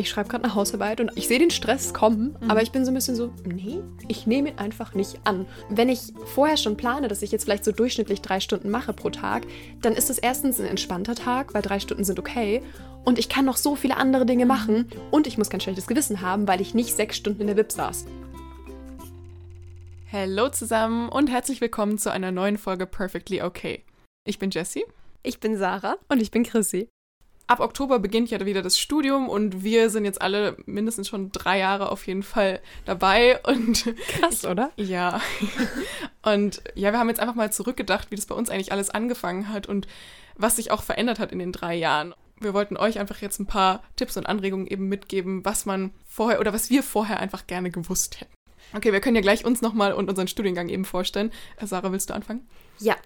ich schreibe gerade eine Hausarbeit und ich sehe den Stress kommen, Mhm. aber ich bin so ein bisschen so, nee, ich nehme ihn einfach nicht an. Wenn ich vorher schon plane, dass ich jetzt vielleicht so durchschnittlich drei Stunden mache pro Tag, dann ist es erstens ein entspannter Tag, weil drei Stunden sind okay. Und ich kann noch so viele andere Dinge machen und ich muss kein schlechtes Gewissen haben, weil ich nicht sechs Stunden in der Bib saß. Hallo zusammen und herzlich willkommen zu einer neuen Folge Perfectly Okay. Ich bin Jessie. Ich bin Sarah und ich bin Chrissy. Ab Oktober beginnt ja wieder das Studium und wir sind jetzt alle mindestens schon drei Jahre auf jeden Fall dabei und Krass, oder? ja. Und ja, wir haben jetzt einfach mal zurückgedacht, wie das bei uns eigentlich alles angefangen hat und was sich auch verändert hat in den drei Jahren. Wir wollten euch einfach jetzt ein paar Tipps und Anregungen eben mitgeben, was man vorher oder was wir vorher einfach gerne gewusst hätten. Okay, wir können ja gleich uns nochmal und unseren Studiengang eben vorstellen. Äh, Sarah, willst du anfangen? Ja,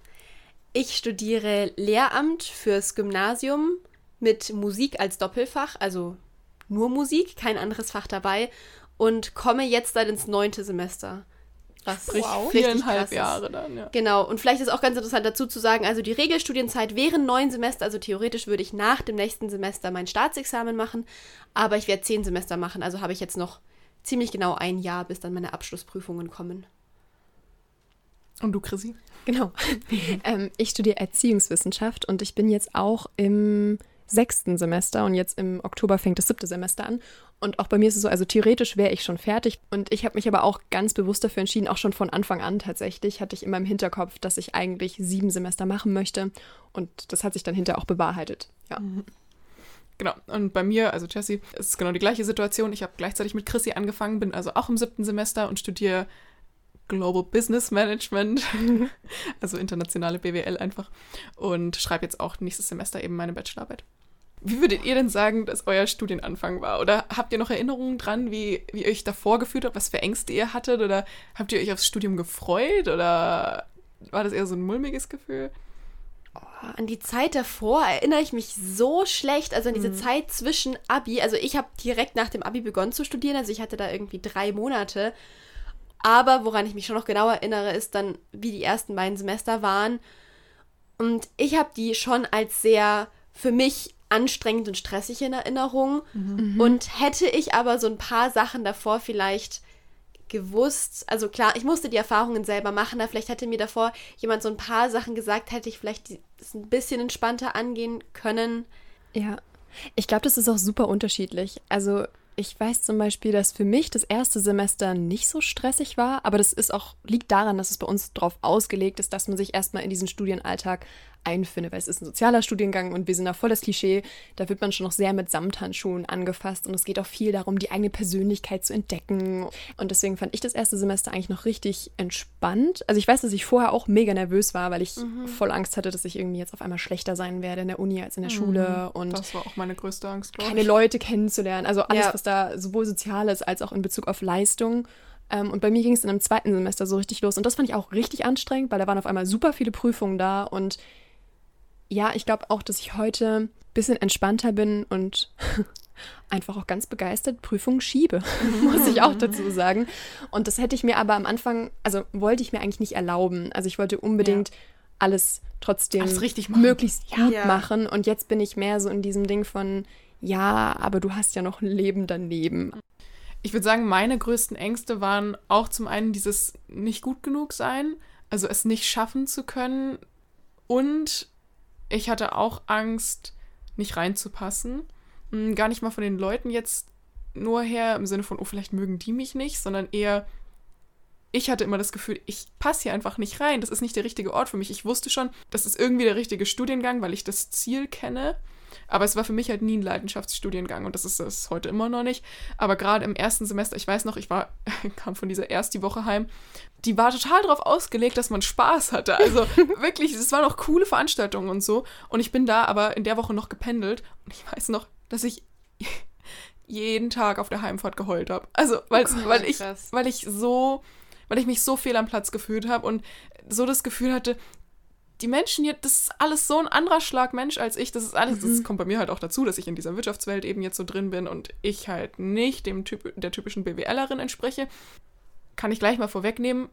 ich studiere Lehramt fürs Gymnasium mit Musik als Doppelfach, also nur Musik, kein anderes Fach dabei und komme jetzt dann ins neunte Semester. Was Sprich, wow. richtig viereinhalb. Jahre dann, ja. Genau, und vielleicht ist auch ganz interessant dazu zu sagen, also die Regelstudienzeit wären neun Semester, also theoretisch würde ich nach dem nächsten Semester mein Staatsexamen machen, aber ich werde zehn Semester machen, also habe ich jetzt noch ziemlich genau ein Jahr, bis dann meine Abschlussprüfungen kommen. Und du, Chrissy? Genau. ähm, ich studiere Erziehungswissenschaft und ich bin jetzt auch im sechsten Semester und jetzt im Oktober fängt das siebte Semester an. Und auch bei mir ist es so, also theoretisch wäre ich schon fertig und ich habe mich aber auch ganz bewusst dafür entschieden, auch schon von Anfang an tatsächlich, hatte ich immer im Hinterkopf, dass ich eigentlich sieben Semester machen möchte und das hat sich dann hinterher auch bewahrheitet. Ja. Genau. Und bei mir, also Jessie, ist es genau die gleiche Situation. Ich habe gleichzeitig mit Chrissy angefangen, bin also auch im siebten Semester und studiere Global Business Management, also internationale BWL einfach. Und schreibe jetzt auch nächstes Semester eben meine Bachelorarbeit. Wie würdet ihr denn sagen, dass euer Studienanfang war? Oder habt ihr noch Erinnerungen dran, wie, wie ihr euch davor gefühlt habt, was für Ängste ihr hattet? Oder habt ihr euch aufs Studium gefreut? Oder war das eher so ein mulmiges Gefühl? An die Zeit davor erinnere ich mich so schlecht, also an diese Zeit zwischen Abi. Also ich habe direkt nach dem Abi begonnen zu studieren, also ich hatte da irgendwie drei Monate. Aber woran ich mich schon noch genau erinnere, ist dann, wie die ersten beiden Semester waren. Und ich habe die schon als sehr für mich anstrengend und stressig in Erinnerung. Und hätte ich aber so ein paar Sachen davor vielleicht gewusst, also klar, ich musste die Erfahrungen selber machen, da vielleicht hätte mir davor jemand so ein paar Sachen gesagt, hätte ich vielleicht das ein bisschen entspannter angehen können. Ja, ich glaube, das ist auch super unterschiedlich. Also ich weiß zum Beispiel, dass für mich das erste Semester nicht so stressig war, aber das ist auch, liegt daran, dass es bei uns darauf ausgelegt ist, dass man sich erstmal in diesen Studienalltag einfindet, weil es ist ein sozialer Studiengang und wir sind da voll das Klischee, da wird man schon noch sehr mit Samthandschuhen angefasst und es geht auch viel darum, die eigene Persönlichkeit zu entdecken und deswegen fand ich das erste Semester eigentlich noch richtig entspannt. Also ich weiß, dass ich vorher auch mega nervös war, weil ich voll Angst hatte, dass ich irgendwie jetzt auf einmal schlechter sein werde in der Uni als in der Schule und Das war auch meine größte Angst, glaube keine ich. Leute kennenzulernen. Also alles, Ja. was da sowohl Soziales als auch in Bezug auf Leistung. Ähm, und bei mir ging es in einem zweiten Semester so richtig los. Und das fand ich auch richtig anstrengend, weil da waren auf einmal super viele Prüfungen da. Und ja, ich glaube auch, dass ich heute ein bisschen entspannter bin und einfach auch ganz begeistert Prüfungen schiebe, muss ich auch dazu sagen. Und das hätte ich mir aber am Anfang, also wollte ich mir eigentlich nicht erlauben. Also ich wollte unbedingt alles trotzdem Alles richtig machen. möglichst gut Ja. machen. Und jetzt bin ich mehr so in diesem Ding von, ja, aber du hast ja noch ein Leben daneben. Ich würde sagen, meine größten Ängste waren auch zum einen dieses nicht gut genug sein, also es nicht schaffen zu können. Und ich hatte auch Angst, nicht reinzupassen. Hm, Gar nicht mal von den Leuten jetzt nur her im Sinne von, oh, vielleicht mögen die mich nicht, sondern eher, ich hatte immer das Gefühl, ich passe hier einfach nicht rein. Das ist nicht der richtige Ort für mich. Ich wusste schon, das ist irgendwie der richtige Studiengang, weil ich das Ziel kenne. Aber es war für mich halt nie ein Leidenschaftsstudiengang und das ist es heute immer noch nicht. Aber gerade im ersten Semester, ich weiß noch, ich war, kam von dieser erst die Woche heim, die war total darauf ausgelegt, dass man Spaß hatte. Also wirklich, es waren auch coole Veranstaltungen und so. Und ich bin da aber in der Woche noch gependelt und ich weiß noch, dass ich jeden Tag auf der Heimfahrt geheult habe. Also, weil, weil, ich, weil ich so, weil ich mich so fehl am Platz gefühlt habe und so das Gefühl hatte, die Menschen hier, das ist alles so ein anderer Schlag Mensch als ich. Das ist alles, das kommt bei mir halt auch dazu, dass ich in dieser Wirtschaftswelt eben jetzt so drin bin und ich halt nicht dem typ, der typischen BWLerin entspreche. Kann ich gleich mal vorwegnehmen,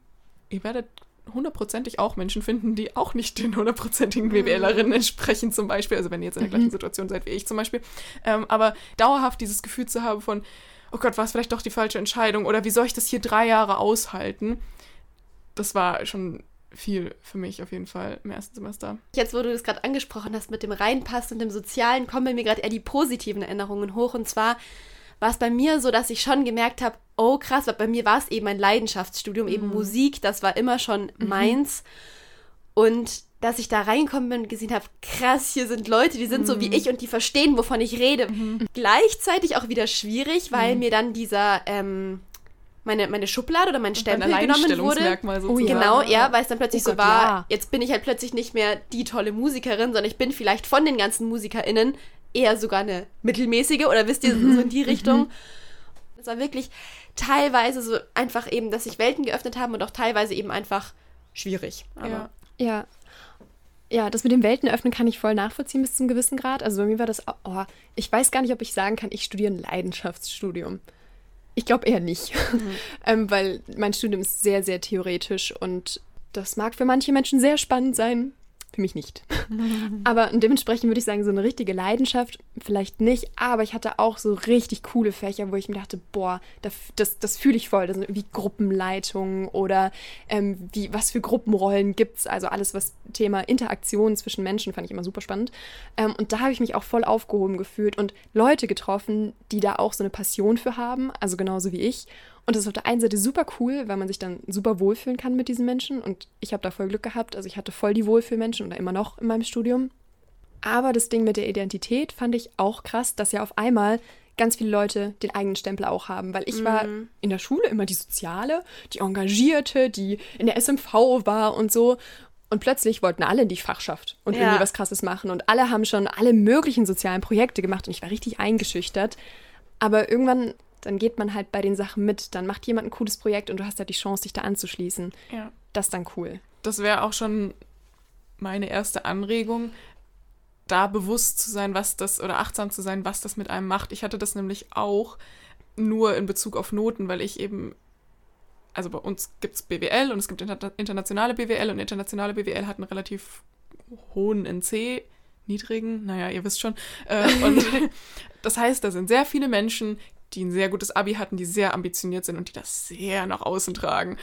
ihr werdet hundertprozentig auch Menschen finden, die auch nicht den hundertprozentigen BWLerinnen entsprechen, zum Beispiel. Also wenn ihr jetzt in der gleichen Situation seid wie ich zum Beispiel. Ähm, aber dauerhaft dieses Gefühl zu haben von, oh Gott, war es vielleicht doch die falsche Entscheidung oder wie soll ich das hier drei Jahre aushalten? Das war schon viel für mich auf jeden Fall im ersten Semester. Jetzt, wo du das gerade angesprochen hast mit dem Reinpassen und dem Sozialen, kommen bei mir gerade eher die positiven Erinnerungen hoch. Und zwar war es bei mir so, dass ich schon gemerkt habe, oh krass, weil bei mir war es eben ein Leidenschaftsstudium, eben Mhm. Musik, das war immer schon meins. Und dass ich da reingekommen bin und gesehen habe, krass, hier sind Leute, die sind so Mhm. wie ich und die verstehen, wovon ich rede. Gleichzeitig auch wieder schwierig, Mhm. weil mir dann dieser, ähm, meine, meine Schublade oder mein Stempel genommen wurde. Oh ja. Genau, ja, weil es dann plötzlich Oh so Gott, war, ja. jetzt bin ich halt plötzlich nicht mehr die tolle Musikerin, sondern ich bin vielleicht von den ganzen MusikerInnen eher sogar eine mittelmäßige oder wisst ihr, Mhm. so in die Richtung. Es war wirklich teilweise so einfach eben, dass sich Welten geöffnet haben und auch teilweise eben einfach schwierig. Aber Ja. Ja. Ja, das mit dem Weltenöffnen kann ich voll nachvollziehen bis zum gewissen Grad. Also bei mir war das, auch- oh, ich weiß gar nicht, ob ich sagen kann, ich studiere ein Leidenschaftsstudium. Ich glaube eher nicht, ähm, weil mein Studium ist sehr, sehr theoretisch und das mag für manche Menschen sehr spannend sein, für mich nicht. aber dementsprechend würde ich sagen, so eine richtige Leidenschaft vielleicht nicht, aber ich hatte auch so richtig coole Fächer, wo ich mir dachte, boah, das, das, das fühle ich voll. Das sind irgendwie Gruppenleitungen oder ähm, wie, was für Gruppenrollen gibt es. Also alles, was Thema Interaktion zwischen Menschen, fand ich immer super spannend. Ähm, und da habe ich mich auch voll aufgehoben gefühlt und Leute getroffen, die da auch so eine Passion für haben, also genauso wie ich. Und das ist auf der einen Seite super cool, weil man sich dann super wohlfühlen kann mit diesen Menschen. Und ich habe da voll Glück gehabt. Also ich hatte voll die Wohlfühlmenschen oder immer noch in meinem Studium. Aber das Ding mit der Identität fand ich auch krass, dass ja auf einmal ganz viele Leute den eigenen Stempel auch haben. Weil ich war in der Schule immer die Soziale, die Engagierte, die in der SMV war und so. Und plötzlich wollten alle in die Fachschaft und Ja. irgendwie was Krasses machen. Und alle haben schon alle möglichen sozialen Projekte gemacht. Und ich war richtig eingeschüchtert. Aber irgendwann, dann geht man halt bei den Sachen mit. Dann macht jemand ein cooles Projekt und du hast halt die Chance, dich da anzuschließen. ja. Das ist dann cool. das wäre auch schon meine erste Anregung, da bewusst zu sein, was das, oder achtsam zu sein, was das mit einem macht. Ich hatte das nämlich auch nur in Bezug auf Noten, weil ich eben, also bei uns gibt es BWL und es gibt inter internationale BWL und internationale BWL hat einen relativ hohen NC, niedrigen, naja, ihr wisst schon. Äh, und das heißt, da sind sehr viele Menschen, die ein sehr gutes Abi hatten, die sehr ambitioniert sind und die das sehr nach außen tragen.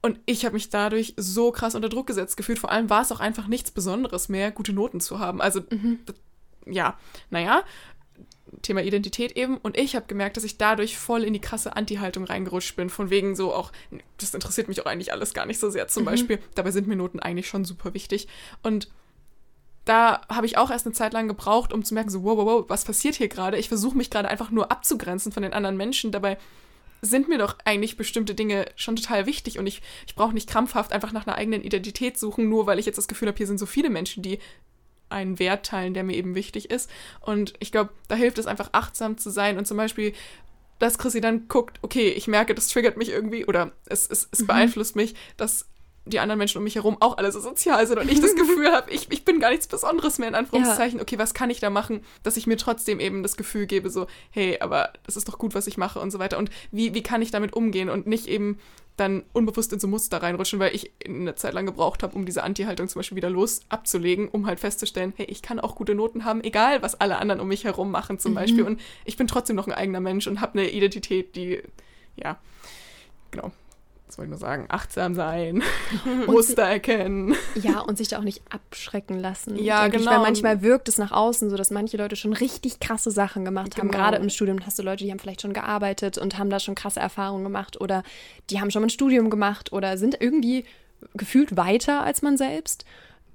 Und ich habe mich dadurch so krass unter Druck gesetzt gefühlt. Vor allem war es auch einfach nichts Besonderes mehr, gute Noten zu haben. Also, d- ja, naja, Thema Identität eben. Und ich habe gemerkt, dass ich dadurch voll in die krasse Anti-Haltung reingerutscht bin. Von wegen so auch, das interessiert mich auch eigentlich alles gar nicht so sehr zum Beispiel. Dabei sind mir Noten eigentlich schon super wichtig. Und da habe ich auch erst eine Zeit lang gebraucht, um zu merken, so, wow, wow, wow, was passiert hier gerade? Ich versuche mich gerade einfach nur abzugrenzen von den anderen Menschen. Dabei sind mir doch eigentlich bestimmte Dinge schon total wichtig und ich, ich brauche nicht krampfhaft einfach nach einer eigenen Identität suchen, nur weil ich jetzt das Gefühl habe, hier sind so viele Menschen, die einen Wert teilen, der mir eben wichtig ist. Und ich glaube, da hilft es einfach achtsam zu sein und zum Beispiel, dass Chrissy dann guckt, okay, ich merke, das triggert mich irgendwie oder es, es, es beeinflusst mich, dass die anderen Menschen um mich herum auch alle so sozial sind und ich das Gefühl habe, ich, ich bin gar nichts Besonderes mehr in Anführungszeichen. Okay, was kann ich da machen, dass ich mir trotzdem eben das Gefühl gebe, so, hey, aber das ist doch gut, was ich mache und so weiter. Und wie, wie kann ich damit umgehen und nicht eben dann unbewusst in so Muster reinrutschen, weil ich eine Zeit lang gebraucht habe, um diese Anti-Haltung zum Beispiel wieder los abzulegen, um halt festzustellen, hey, ich kann auch gute Noten haben, egal was alle anderen um mich herum machen zum Beispiel. Und ich bin trotzdem noch ein eigener Mensch und habe eine Identität, die, ja, genau. Was wollte ich nur sagen? Achtsam sein, Muster erkennen. Ja, und sich da auch nicht abschrecken lassen. Ja, denke Ich, genau. weil manchmal wirkt es nach außen so, dass manche Leute schon richtig krasse Sachen gemacht haben. Genau. Gerade im Studium hast du Leute, die haben vielleicht schon gearbeitet und haben da schon krasse Erfahrungen gemacht oder die haben schon mal ein Studium gemacht oder sind irgendwie gefühlt weiter als man selbst.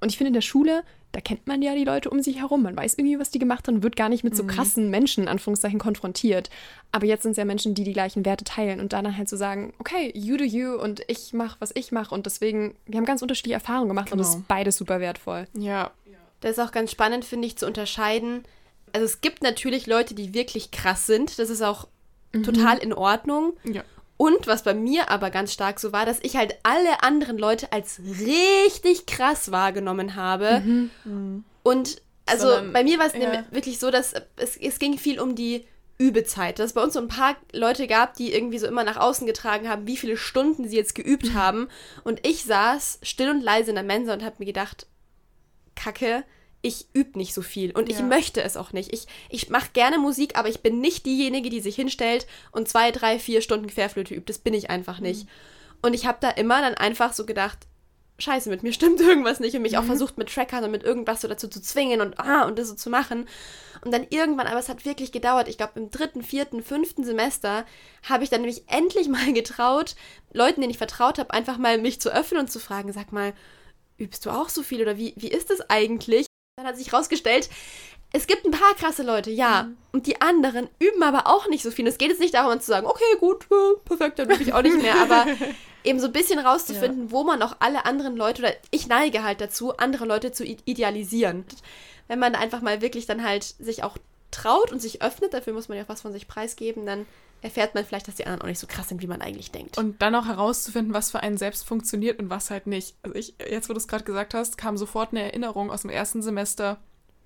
Und ich finde in der Schule, da kennt man ja die Leute um sich herum. Man weiß irgendwie, was die gemacht haben wird gar nicht mit so Mhm. krassen Menschen, in Anführungszeichen, konfrontiert. Aber jetzt sind es ja Menschen, die die gleichen Werte teilen und dann halt zu so sagen, okay, you do you und ich mache, was ich mache. Und deswegen, wir haben ganz unterschiedliche Erfahrungen gemacht und das Genau. ist beides super wertvoll. Ja, Das ist auch ganz spannend, finde ich, zu unterscheiden. Also es gibt natürlich Leute, die wirklich krass sind. Das ist auch total in Ordnung. ja. Und was bei mir aber ganz stark so war, dass ich halt alle anderen Leute als richtig krass wahrgenommen habe. Und also Sondern- bei mir war es ja. nämlich wirklich so, dass es, es ging viel um die Übezeit. Dass es bei uns so ein paar Leute gab, die irgendwie so immer nach außen getragen haben, wie viele Stunden sie jetzt geübt haben. Und ich saß still und leise in der Mensa und habe mir gedacht, Kacke, ich übe nicht so viel und ich Ja. möchte es auch nicht. Ich, ich mache gerne Musik, aber ich bin nicht diejenige, die sich hinstellt und zwei, drei, vier Stunden Querflöte übt. Das bin ich einfach nicht. Und ich habe da immer dann einfach so gedacht, scheiße, mit mir stimmt irgendwas nicht und mich auch versucht mit Trackern und mit irgendwas so dazu zu zwingen und ah und das so zu machen. Und dann irgendwann, aber es hat wirklich gedauert, ich glaube im dritten, vierten, fünften Semester habe ich dann nämlich endlich mal getraut, Leuten, denen ich vertraut habe, einfach mal mich zu öffnen und zu fragen, sag mal, übst du auch so viel oder wie, wie ist das eigentlich? Dann hat sich rausgestellt, es gibt ein paar krasse Leute, ja. Und die anderen üben aber auch nicht so viel. Es geht jetzt nicht darum, zu sagen, okay, gut, perfekt, dann übe ich auch nicht mehr. Aber eben so ein bisschen rauszufinden, wo man auch alle anderen Leute, oder ich neige halt dazu, andere Leute zu idealisieren. Wenn man einfach mal wirklich dann halt sich auch traut und sich öffnet, dafür muss man ja auch was von sich preisgeben, dann erfährt man vielleicht, dass die anderen auch nicht so krass sind, wie man eigentlich denkt. Und dann auch herauszufinden, was für einen selbst funktioniert und was halt nicht. Also ich, jetzt wo du es gerade gesagt hast, kam sofort eine Erinnerung aus dem ersten Semester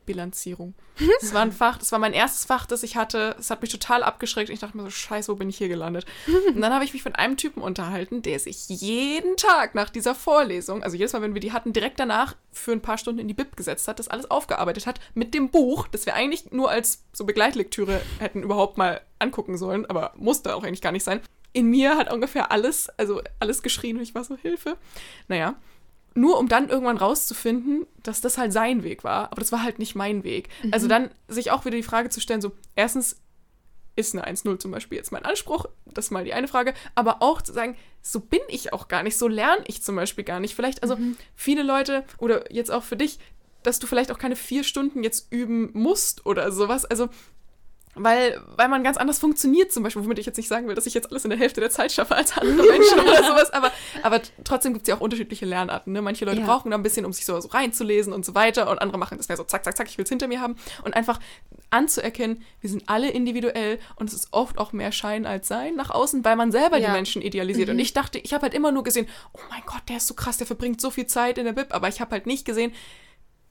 Bilanzierung. Das war ein Fach, das war mein erstes Fach, das ich hatte. Es hat mich total abgeschreckt. Ich dachte mir so, scheiße, wo bin ich hier gelandet? Und dann habe ich mich mit einem Typen unterhalten, der sich jeden Tag nach dieser Vorlesung, also jedes Mal, wenn wir die hatten, direkt danach für ein paar Stunden in die Bib gesetzt hat, das alles aufgearbeitet hat mit dem Buch, das wir eigentlich nur als so Begleitlektüre hätten überhaupt mal angucken sollen, aber musste auch eigentlich gar nicht sein. In mir hat ungefähr alles, also alles geschrien und ich war so, Hilfe. Naja, nur um dann irgendwann rauszufinden, dass das halt sein Weg war, aber das war halt nicht mein Weg. Also dann sich auch wieder die Frage zu stellen, so, erstens, ist eine 1-0 zum Beispiel jetzt mein Anspruch? Das ist mal die eine Frage. Aber auch zu sagen, so bin ich auch gar nicht, so lerne ich zum Beispiel gar nicht. Vielleicht, also viele Leute oder jetzt auch für dich, dass du vielleicht auch keine vier Stunden jetzt üben musst oder sowas. Also, weil, weil man ganz anders funktioniert zum Beispiel, womit ich jetzt nicht sagen will, dass ich jetzt alles in der Hälfte der Zeit schaffe als andere Menschen oder sowas, aber, aber trotzdem gibt es ja auch unterschiedliche Lernarten. Ne? Manche Leute Ja. brauchen da ein bisschen, um sich so, so reinzulesen und so weiter und andere machen das mehr so zack, zack, zack, ich will es hinter mir haben und einfach anzuerkennen, wir sind alle individuell und es ist oft auch mehr Schein als Sein nach außen, weil man selber Ja. die Menschen idealisiert. Und ich dachte, ich habe halt immer nur gesehen, oh mein Gott, der ist so krass, der verbringt so viel Zeit in der Bib, aber ich habe halt nicht gesehen,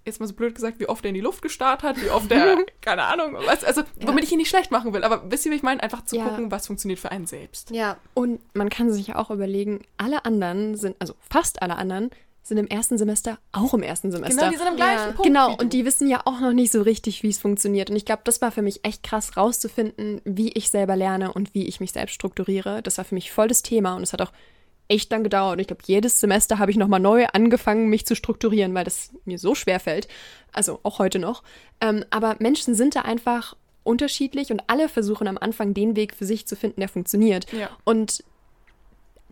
jetzt mal so blöd gesagt, wie oft er in die Luft gestarrt hat, wie oft er, keine Ahnung, was, also womit ich ihn nicht schlecht machen will, aber wisst ihr, wie ich meine? Einfach zu Ja. gucken, was funktioniert für einen selbst. ja, Und man kann sich ja auch überlegen, alle anderen sind, also fast alle anderen, sind im ersten Semester auch im ersten Semester. Genau, die sind am gleichen Ja. Punkt. Genau, und die wissen ja auch noch nicht so richtig, wie es funktioniert. Und ich glaube, das war für mich echt krass rauszufinden, wie ich selber lerne und wie ich mich selbst strukturiere. Das war für mich voll das Thema und es hat auch echt lang gedauert. Und ich glaube, jedes Semester habe ich nochmal neu angefangen, mich zu strukturieren, weil das mir so schwer fällt. Also auch heute noch. Ähm, aber Menschen sind da einfach unterschiedlich und alle versuchen am Anfang den Weg für sich zu finden, der funktioniert. Ja. Und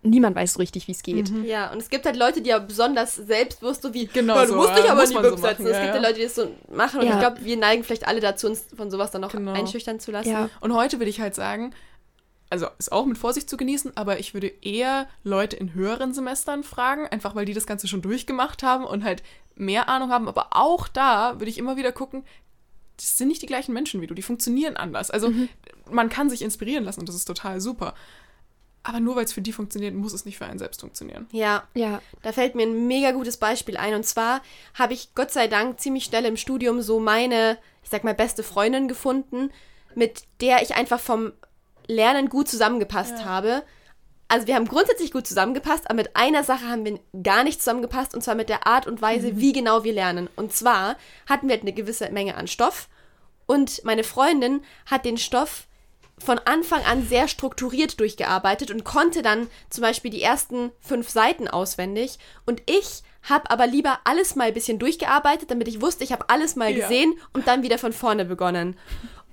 niemand weiß so richtig, wie es geht. Ja, und es gibt halt Leute, die ja besonders selbstbewusst so wie, Genau "Ja, du so, musst dich ja, aber muss die man so es ja, gibt ja. Leute, die das so machen und Ja. ich glaube, wir neigen vielleicht alle dazu, uns von sowas dann noch Genau. einschüchtern zu lassen. Ja. Und heute würde ich halt sagen, also ist auch mit Vorsicht zu genießen, aber ich würde eher Leute in höheren Semestern fragen, einfach weil die das Ganze schon durchgemacht haben und halt mehr Ahnung haben. Aber auch da würde ich immer wieder gucken, das sind nicht die gleichen Menschen wie du, die funktionieren anders. Also man kann sich inspirieren lassen und das ist total super. Aber nur weil es für die funktioniert, muss es nicht für einen selbst funktionieren. Ja, Ja, Da fällt mir ein mega gutes Beispiel ein. Und zwar habe ich Gott sei Dank ziemlich schnell im Studium so meine, ich sag mal, beste Freundin gefunden, mit der ich einfach vom Lernen gut zusammengepasst habe. Also wir haben grundsätzlich gut zusammengepasst, aber mit einer Sache haben wir gar nicht zusammengepasst, und zwar mit der Art und Weise, wie genau wir lernen. Und zwar hatten wir halt eine gewisse Menge an Stoff und meine Freundin hat den Stoff von Anfang an sehr strukturiert durchgearbeitet und konnte dann zum Beispiel die ersten fünf Seiten auswendig. Und ich habe aber lieber alles mal ein bisschen durchgearbeitet, damit ich wusste, ich habe alles mal Ja. gesehen und dann wieder von vorne begonnen.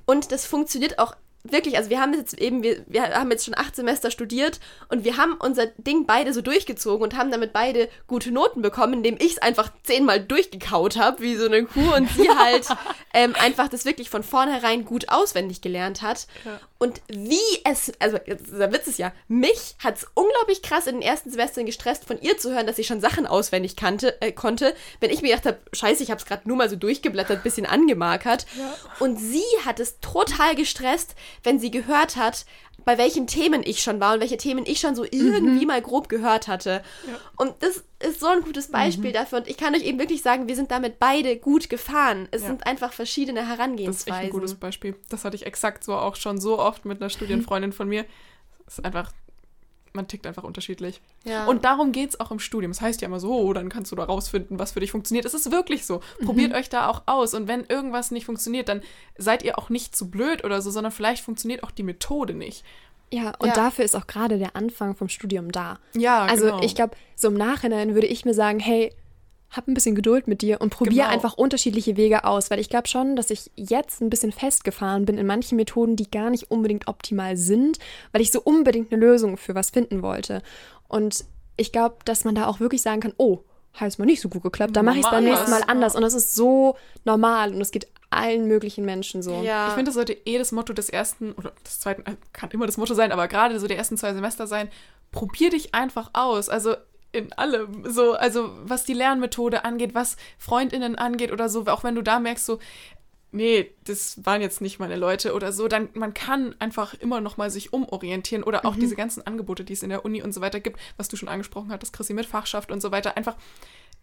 Und das funktioniert auch wirklich. Also wir haben jetzt eben, wir, wir haben jetzt schon acht Semester studiert und wir haben unser Ding beide so durchgezogen und haben damit beide gute Noten bekommen, indem ich es einfach zehnmal durchgekaut habe, wie so eine Kuh und sie halt ähm, einfach das wirklich von vornherein gut auswendig gelernt hat. Ja. Und wie es, also der Witz ist ja, mich hat es unglaublich krass in den ersten Semestern gestresst, von ihr zu hören, dass sie schon Sachen auswendig kannte, äh, konnte, wenn ich mir gedacht habe, scheiße, ich habe es gerade nur mal so durchgeblättert, bisschen angemarkert. Und sie hat es total gestresst, wenn sie gehört hat, bei welchen Themen ich schon war und welche Themen ich schon so irgendwie mhm. mal grob gehört hatte. Ja. Und das ist so ein gutes Beispiel mhm. dafür. Und ich kann euch eben wirklich sagen, wir sind damit beide gut gefahren. Es ja. sind einfach verschiedene Herangehensweisen. Das ist echt ein gutes Beispiel. Das hatte ich exakt so auch schon so oft mit einer Studienfreundin von mir. Das ist einfach man tickt einfach unterschiedlich. Ja. Und darum geht es auch im Studium. Es das heißt ja immer so, oh, dann kannst du da rausfinden, was für dich funktioniert. Es ist wirklich so. Probiert mhm. euch da auch aus. Und wenn irgendwas nicht funktioniert, dann seid ihr auch nicht zu blöd oder so, sondern vielleicht funktioniert auch die Methode nicht. Ja, und ja. dafür ist auch gerade der Anfang vom Studium da. Ja, Also genau. ich glaube, so im Nachhinein würde ich mir sagen, hey, hab ein bisschen Geduld mit dir und probier genau. einfach unterschiedliche Wege aus, weil ich glaube schon, dass ich jetzt ein bisschen festgefahren bin in manchen Methoden, die gar nicht unbedingt optimal sind, weil ich so unbedingt eine Lösung für was finden wollte. Und ich glaube, dass man da auch wirklich sagen kann, oh, hat es mal nicht so gut geklappt, da mache ich es beim nächsten Mal anders. Und das ist so normal und es geht allen möglichen Menschen so. Ja. Ich finde, das sollte eh das Motto des ersten oder des zweiten, äh, kann immer das Motto sein, aber gerade so der ersten zwei Semester sein, probier dich einfach aus. Also in allem. So, also was die Lernmethode angeht, was Freundinnen angeht oder so, auch wenn du da merkst, so, nee, das waren jetzt nicht meine Leute oder so, dann man kann einfach immer noch mal sich umorientieren oder auch mhm. diese ganzen Angebote, die es in der Uni und so weiter gibt, was du schon angesprochen hattest, Chrissy mit Fachschaft und so weiter, einfach,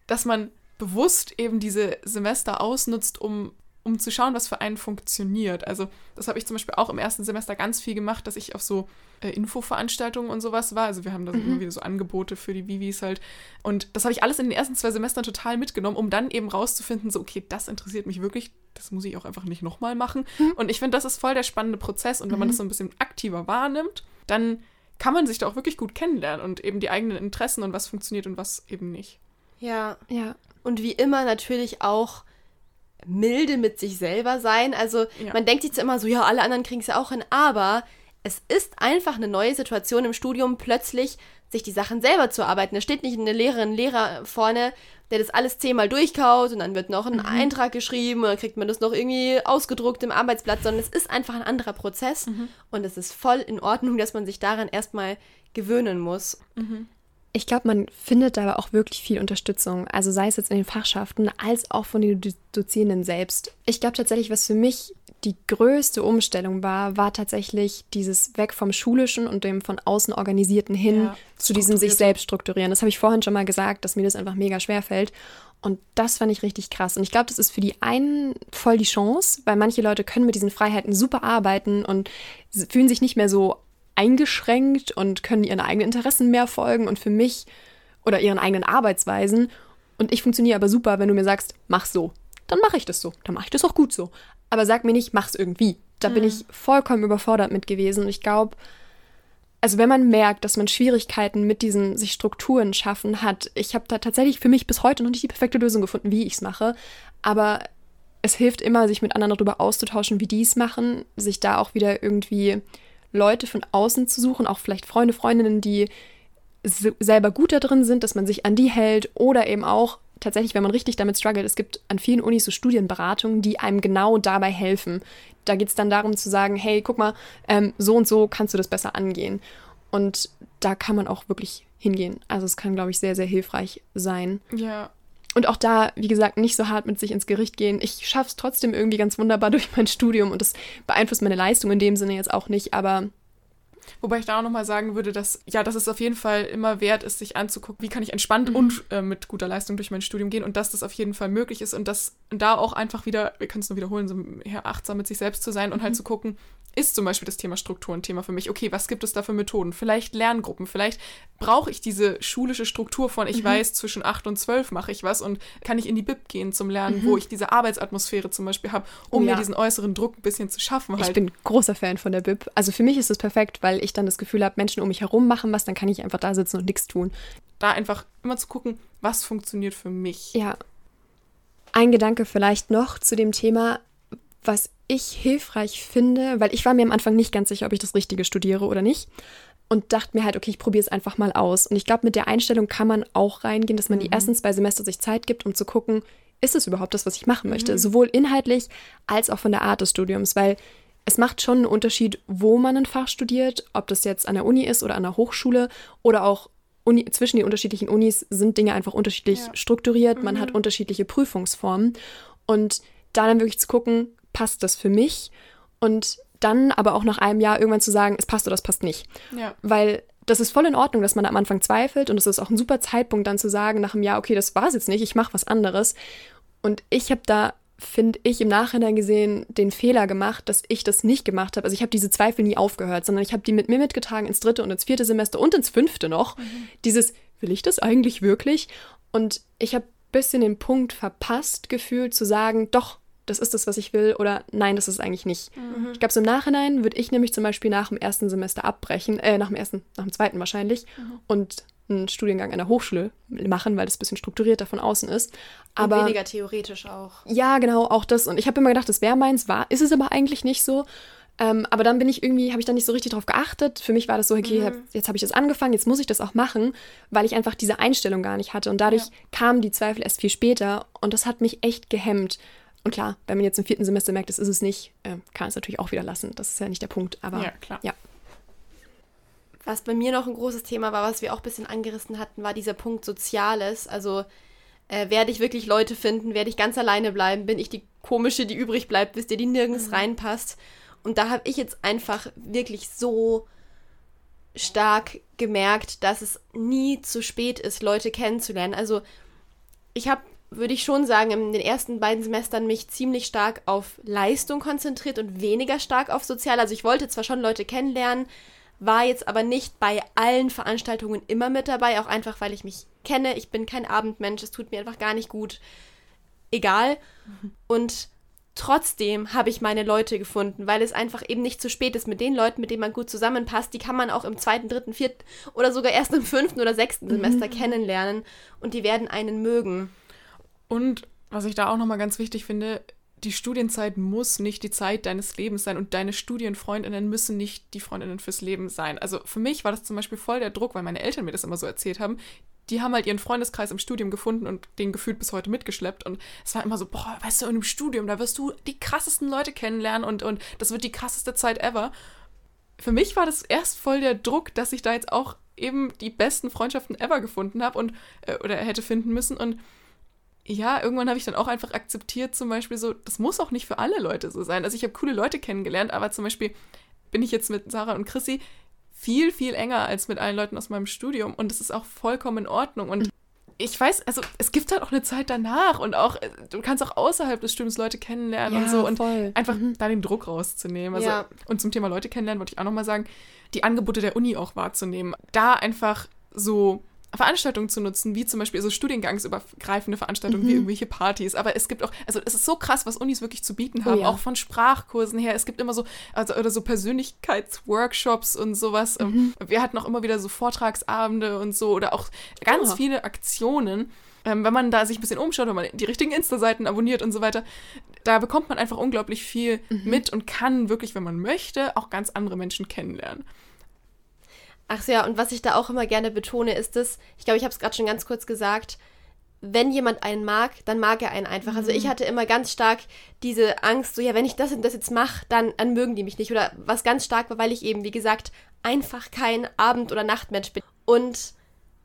dass man bewusst eben diese Semester ausnutzt, um um zu schauen, was für einen funktioniert. Also das habe ich zum Beispiel auch im ersten Semester ganz viel gemacht, dass ich auf so äh, Infoveranstaltungen und sowas war. Also wir haben da mhm. immer wieder so Angebote für die Vivis halt. Und das habe ich alles in den ersten zwei Semestern total mitgenommen, um dann eben rauszufinden, so, okay, das interessiert mich wirklich, das muss ich auch einfach nicht nochmal machen. Mhm. Und ich finde, das ist voll der spannende Prozess. Und wenn man mhm. das so ein bisschen aktiver wahrnimmt, dann kann man sich da auch wirklich gut kennenlernen und eben die eigenen Interessen und was funktioniert und was eben nicht. Ja, ja. Und wie immer natürlich auch milde mit sich selber sein. Also ja. man denkt sich immer so, ja, alle anderen kriegen es ja auch hin, aber es ist einfach eine neue Situation im Studium, plötzlich sich die Sachen selber zu arbeiten. Da steht nicht eine Lehrerin, Lehrer vorne, der das alles zehnmal durchkaut und dann wird noch ein mhm. Eintrag geschrieben und dann kriegt man das noch irgendwie ausgedruckt im Arbeitsblatt, sondern es ist einfach ein anderer Prozess mhm. und es ist voll in Ordnung, dass man sich daran erstmal gewöhnen muss. Mhm. Ich glaube, man findet aber auch wirklich viel Unterstützung, also sei es jetzt in den Fachschaften als auch von den Dozierenden selbst. Ich glaube tatsächlich, was für mich die größte Umstellung war, war tatsächlich dieses Weg vom Schulischen und dem von außen organisierten hin ja, zu diesem sich selbst strukturieren. Das habe ich vorhin schon mal gesagt, dass mir das einfach mega schwer fällt. Und das fand ich richtig krass. Und ich glaube, das ist für die einen voll die Chance, weil manche Leute können mit diesen Freiheiten super arbeiten und fühlen sich nicht mehr so eingeschränkt und können ihren eigenen Interessen mehr folgen und für mich oder ihren eigenen Arbeitsweisen. Und ich funktioniere aber super, wenn du mir sagst, mach so. Dann mache ich das so. Dann mache ich das auch gut so. Aber sag mir nicht, mach's irgendwie. Da mhm. bin ich vollkommen überfordert mit gewesen. Und ich glaube, also wenn man merkt, dass man Schwierigkeiten mit diesen sich Strukturen schaffen hat, ich habe da tatsächlich für mich bis heute noch nicht die perfekte Lösung gefunden, wie ich es mache. Aber es hilft immer, sich mit anderen darüber auszutauschen, wie die es machen, sich da auch wieder irgendwie Leute von außen zu suchen, auch vielleicht Freunde, Freundinnen, die selber gut da drin sind, dass man sich an die hält oder eben auch tatsächlich, wenn man richtig damit struggelt, es gibt an vielen Unis so Studienberatungen, die einem genau dabei helfen. Da geht es dann darum zu sagen, hey, guck mal, ähm, so und so kannst du das besser angehen. Und da kann man auch wirklich hingehen. Also es kann, glaube ich, sehr, sehr hilfreich sein. Ja, und auch da, wie gesagt, nicht so hart mit sich ins Gericht gehen. Ich schaffe es trotzdem irgendwie ganz wunderbar durch mein Studium und das beeinflusst meine Leistung in dem Sinne jetzt auch nicht, aber Wobei ich da auch nochmal sagen würde, dass, ja, dass es auf jeden Fall immer wert ist, sich anzugucken, wie kann ich entspannt mhm. und äh, mit guter Leistung durch mein Studium gehen und dass das auf jeden Fall möglich ist und dass da auch einfach wieder, wir können es nur wiederholen, so achtsam mit sich selbst zu sein und halt mhm. halt zu gucken, ist zum Beispiel das Thema Struktur ein Thema für mich. Okay, was gibt es da für Methoden? Vielleicht Lerngruppen, vielleicht brauche ich diese schulische Struktur von, ich mhm. weiß, zwischen 8 und 12 mache ich was und kann ich in die Bib gehen zum Lernen, mhm. wo ich diese Arbeitsatmosphäre zum Beispiel habe, um oh, ja. mir diesen äußeren Druck ein bisschen zu schaffen. Halt. Ich bin großer Fan von der Bib. Also für mich ist es perfekt, weil ich dann das Gefühl habe, Menschen um mich herum machen was, dann kann ich einfach da sitzen und nichts tun. Da einfach immer zu gucken, was funktioniert für mich. Ja. Ein Gedanke vielleicht noch zu dem Thema, was ich hilfreich finde, weil ich war mir am Anfang nicht ganz sicher, ob ich das Richtige studiere oder nicht. Und dachte mir halt, okay, ich probiere es einfach mal aus. Und ich glaube, mit der Einstellung kann man auch reingehen, dass man mhm. die ersten zwei Semester sich Zeit gibt, um zu gucken, ist es überhaupt das, was ich machen möchte? Mhm. Sowohl inhaltlich als auch von der Art des Studiums, weil es macht schon einen Unterschied, wo man ein Fach studiert, ob das jetzt an der Uni ist oder an der Hochschule oder auch Uni, zwischen den unterschiedlichen Unis sind Dinge einfach unterschiedlich ja. strukturiert, man hat mhm. unterschiedliche Prüfungsformen. Und da dann wirklich zu gucken, passt das für mich? Und dann aber auch nach einem Jahr irgendwann zu sagen, es passt oder es passt nicht. Ja. Weil das ist voll in Ordnung, dass man am Anfang zweifelt und es ist auch ein super Zeitpunkt dann zu sagen, nach einem Jahr, okay, das war es jetzt nicht, ich mache was anderes. Und ich habe da, finde ich, im Nachhinein gesehen, den Fehler gemacht, dass ich das nicht gemacht habe. Also ich habe diese Zweifel nie aufgehört, sondern ich habe die mit mir mitgetragen ins dritte und ins vierte Semester und ins fünfte noch. Dieses, will ich das eigentlich wirklich? Und ich habe ein bisschen den Punkt verpasst gefühlt zu sagen, doch, das ist das, was ich will oder nein, das ist es eigentlich nicht. Ich glaube, so im Nachhinein würde ich nämlich zum Beispiel nach dem ersten Semester abbrechen, äh, nach dem ersten, nach dem zweiten wahrscheinlich und einen Studiengang an der Hochschule machen, weil das ein bisschen strukturierter von außen ist. Aber und weniger theoretisch auch. ja, genau, auch das. Und ich habe immer gedacht, das wäre meins, war, ist es aber eigentlich nicht so. Ähm, aber dann bin ich irgendwie, habe ich dann nicht so richtig drauf geachtet. Für mich war das so, okay, Mhm. hab- jetzt habe ich das angefangen, jetzt muss ich das auch machen, weil ich einfach diese Einstellung gar nicht hatte. Und dadurch kamen die Zweifel erst viel später und das hat mich echt gehemmt. Und klar, wenn man jetzt im vierten Semester merkt, das ist es nicht, ähm, kann es natürlich auch wieder lassen. Das ist ja nicht der Punkt. Aber Ja, klar. ja. Was bei mir noch ein großes Thema war, was wir auch ein bisschen angerissen hatten, war dieser Punkt Soziales. Also äh, werde ich wirklich Leute finden, werde ich ganz alleine bleiben, bin ich die komische, die übrig bleibt, wisst ihr, die nirgends reinpasst. Und da habe ich jetzt einfach wirklich so stark gemerkt, dass es nie zu spät ist, Leute kennenzulernen. Also ich habe, würde ich schon sagen, in den ersten beiden Semestern mich ziemlich stark auf Leistung konzentriert und weniger stark auf Sozial. Also ich wollte zwar schon Leute kennenlernen, war jetzt aber nicht bei allen Veranstaltungen immer mit dabei, auch einfach, weil ich mich kenne. Ich bin kein Abendmensch, es tut mir einfach gar nicht gut. Egal. Und trotzdem habe ich meine Leute gefunden, weil es einfach eben nicht zu spät ist. Mit den Leuten, mit denen man gut zusammenpasst, die kann man auch im zweiten, dritten, vierten oder sogar erst im fünften oder sechsten Semester kennenlernen und die werden einen mögen. Und was ich da auch nochmal ganz wichtig finde, die Studienzeit muss nicht die Zeit deines Lebens sein und deine Studienfreundinnen müssen nicht die Freundinnen fürs Leben sein. Also für mich war das zum Beispiel voll der Druck, weil meine Eltern mir das immer so erzählt haben. Die haben halt ihren Freundeskreis im Studium gefunden und den gefühlt bis heute mitgeschleppt. Und es war immer so, boah, weißt du, in einem Studium, da wirst du die krassesten Leute kennenlernen und, und das wird die krasseste Zeit ever. Für mich war das erst voll der Druck, dass ich da jetzt auch eben die besten Freundschaften ever gefunden habe und äh, oder hätte finden müssen. Und ja, irgendwann habe ich dann auch einfach akzeptiert, zum Beispiel so, das muss auch nicht für alle Leute so sein. Also ich habe coole Leute kennengelernt, aber zum Beispiel bin ich jetzt mit Sarah und Chrissy viel, viel enger als mit allen Leuten aus meinem Studium und das ist auch vollkommen in Ordnung. Und ich weiß, also es gibt halt auch eine Zeit danach und auch, äh, du kannst auch außerhalb des Studiums Leute kennenlernen und Ja, so und voll. einfach da den Druck rauszunehmen. Also, Ja. Und zum Thema Leute kennenlernen wollte ich auch nochmal sagen, die Angebote der Uni auch wahrzunehmen. Da einfach so Veranstaltungen zu nutzen, wie zum Beispiel so studiengangsübergreifende Veranstaltungen wie irgendwelche Partys. Aber es gibt auch, also es ist so krass, was Unis wirklich zu bieten haben, ja. auch von Sprachkursen her. Es gibt immer so, also oder so Persönlichkeitsworkshops und sowas. Ähm, Wir hatten auch immer wieder so Vortragsabende und so oder auch ganz Ah. viele Aktionen. Ähm, wenn man da sich ein bisschen umschaut, wenn man die richtigen Insta-Seiten abonniert und so weiter, da bekommt man einfach unglaublich viel mit und kann wirklich, wenn man möchte, auch ganz andere Menschen kennenlernen. Ach so, ja, und was ich da auch immer gerne betone, ist es, ich glaube, ich habe es gerade schon ganz kurz gesagt, wenn jemand einen mag, dann mag er einen einfach. Also ich hatte immer ganz stark diese Angst, so ja, wenn ich das und das jetzt mache, dann, dann mögen die mich nicht. Oder was ganz stark war, weil ich eben, wie gesagt, einfach kein Abend- oder Nachtmensch bin. Und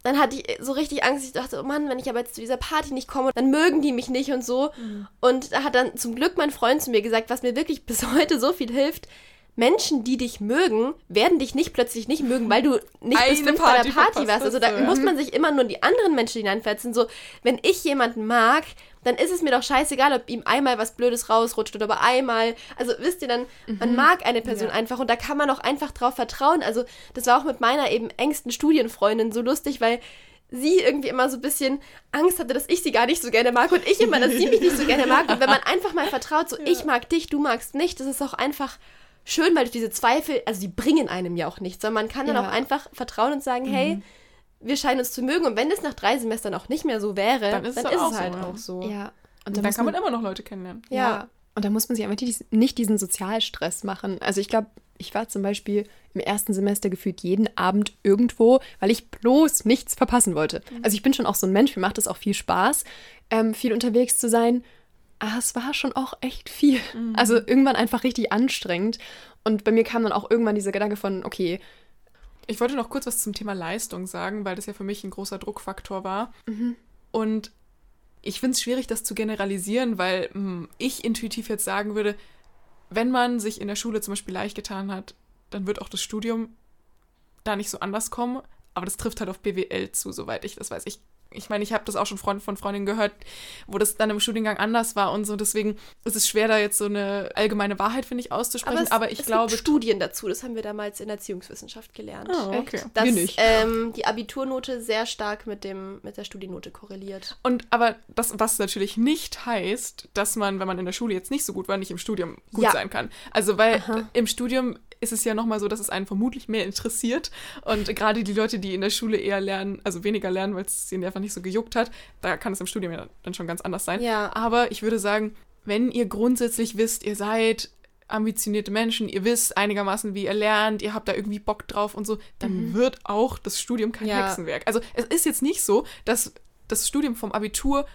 dann hatte ich so richtig Angst. Ich dachte, oh Mann, wenn ich aber jetzt zu dieser Party nicht komme, dann mögen die mich nicht und so. Und da hat dann zum Glück mein Freund zu mir gesagt, was mir wirklich bis heute so viel hilft. Menschen, die dich mögen, werden dich nicht plötzlich nicht mögen, weil du nicht bis fünf bei der Party warst. Also da ja. muss man sich immer nur in die anderen Menschen hineinversetzen. So, wenn ich jemanden mag, dann ist es mir doch scheißegal, ob ihm einmal was Blödes rausrutscht oder aber einmal. Also wisst ihr dann, man mag eine Person Ja. einfach und da kann man auch einfach drauf vertrauen. Also das war auch mit meiner eben engsten Studienfreundin so lustig, weil sie irgendwie immer so ein bisschen Angst hatte, dass ich sie gar nicht so gerne mag und ich immer, dass sie mich nicht so gerne mag. Und wenn man einfach mal vertraut, so ich mag dich, du magst mich, das ist auch einfach schön, weil durch diese Zweifel, also die bringen einem ja auch nichts, sondern man kann dann Ja. auch einfach vertrauen und sagen, hey, wir scheinen uns zu mögen. Und wenn es nach drei Semestern auch nicht mehr so wäre, Dann dann ist ist es es, auch so, halt ja. auch so. Ja. Und Und dann kann man immer noch Leute kennenlernen. Ja. Und da muss man sich einfach nicht diesen Sozialstress machen. Also ich glaube, ich war zum Beispiel im ersten Semester gefühlt jeden Abend irgendwo, weil ich bloß nichts verpassen wollte. Also ich bin schon auch so ein Mensch, mir macht es auch viel Spaß, ähm, viel unterwegs zu sein. Aber es war schon auch echt viel. Also irgendwann einfach richtig anstrengend. Und bei mir kam dann auch irgendwann dieser Gedanke von, okay, Ich wollte noch kurz was zum Thema Leistung sagen, weil das ja für mich ein großer Druckfaktor war. Und ich finde es schwierig, das zu generalisieren, weil mh, ich intuitiv jetzt sagen würde, wenn man sich in der Schule zum Beispiel leicht getan hat, dann wird auch das Studium da nicht so anders kommen. Aber das trifft halt auf BWL zu, soweit ich das weiß. Ich ich meine, ich habe das auch schon Freund von Freundinnen gehört, wo das dann im Studiengang anders war und so. Deswegen ist es schwer, da jetzt so eine allgemeine Wahrheit, finde ich, auszusprechen. Aber, es, Aber ich es glaube. Gibt Studien dazu, das haben wir damals in Erziehungswissenschaft gelernt. Oh, okay. Dass ähm, die Abiturnote sehr stark mit, dem, mit der Studiennote korreliert. Und aber das, was natürlich nicht heißt, dass man, wenn man in der Schule jetzt nicht so gut war, nicht im Studium gut ja. sein kann. Also, weil Aha. im Studium ist es ja nochmal so, dass es einen vermutlich mehr interessiert. Und gerade die Leute, die in der Schule eher lernen, also weniger lernen, weil es ihnen einfach nicht so gejuckt hat, da kann es im Studium ja dann schon ganz anders sein. Ja. Aber ich würde sagen, wenn ihr grundsätzlich wisst, ihr seid ambitionierte Menschen, ihr wisst einigermaßen, wie ihr lernt, ihr habt da irgendwie Bock drauf und so, dann mhm. wird auch das Studium kein ja. Hexenwerk. Also es ist jetzt nicht so, dass das Studium vom Abitur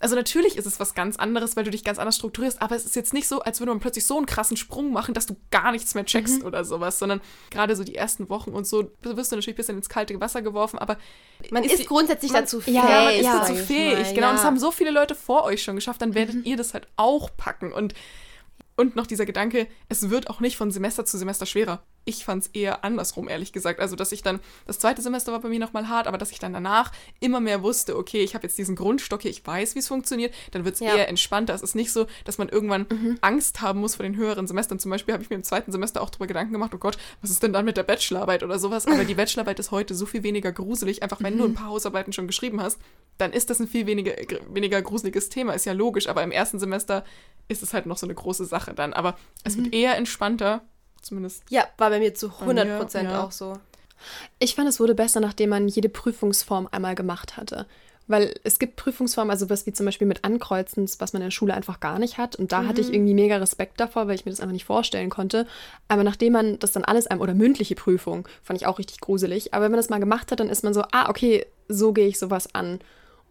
also natürlich ist es was ganz anderes, weil du dich ganz anders strukturierst, aber es ist jetzt nicht so, als würde man plötzlich so einen krassen Sprung machen, dass du gar nichts mehr checkst mhm. oder sowas, sondern gerade so die ersten Wochen und so wirst du natürlich ein bisschen ins kalte Wasser geworfen, aber man ist, ist grundsätzlich man, dazu fähig. Ja, man ist dazu fähig, genau. Ja. Und das haben so viele Leute vor euch schon geschafft, dann werdet mhm. ihr das halt auch packen und und noch dieser Gedanke, es wird auch nicht von Semester zu Semester schwerer. Ich fand es eher andersrum, ehrlich gesagt. Also, dass ich dann, das zweite Semester war bei mir nochmal hart, aber dass ich dann danach immer mehr wusste, okay, ich habe jetzt diesen Grundstock hier, ich weiß, wie es funktioniert, dann wird es ja. eher entspannter. Es ist nicht so, dass man irgendwann mhm. Angst haben muss vor den höheren Semestern. Zum Beispiel habe ich mir im zweiten Semester auch darüber Gedanken gemacht, oh Gott, was ist denn dann mit der Bachelorarbeit oder sowas? Aber die Bachelorarbeit ist heute so viel weniger gruselig, einfach wenn mhm. du ein paar Hausarbeiten schon geschrieben hast, dann ist das ein viel weniger, weniger gruseliges Thema, ist ja logisch, aber im ersten Semester ist es halt noch so eine große Sache dann. Aber es mhm. wird eher entspannter, zumindest. Ja, war bei mir zu 100 Prozent ja. auch so. Ich fand, es wurde besser, nachdem man jede Prüfungsform einmal gemacht hatte. Weil es gibt Prüfungsformen, also was wie zum Beispiel mit Ankreuzen, was man in der Schule einfach gar nicht hat. Und da mhm. hatte ich mhm. irgendwie mega Respekt davor, weil ich mir das einfach nicht vorstellen konnte. Aber nachdem man das dann alles einem, oder mündliche Prüfung, fand ich auch richtig gruselig. Aber wenn man das mal gemacht hat, dann ist man so, ah, okay, so gehe ich sowas an.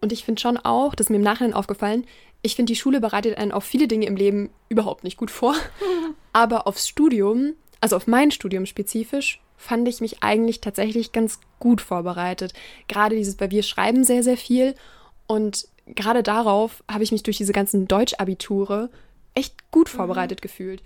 Und ich finde schon auch, das ist mir im Nachhinein aufgefallen, ich finde, die Schule bereitet einen auf viele Dinge im Leben überhaupt nicht gut vor. Aber aufs Studium, also auf mein Studium spezifisch, fand ich mich eigentlich tatsächlich ganz gut vorbereitet. Gerade dieses, weil wir schreiben sehr, sehr viel. Und gerade darauf habe ich mich durch diese ganzen Deutschabiture echt gut mhm. vorbereitet mhm. gefühlt.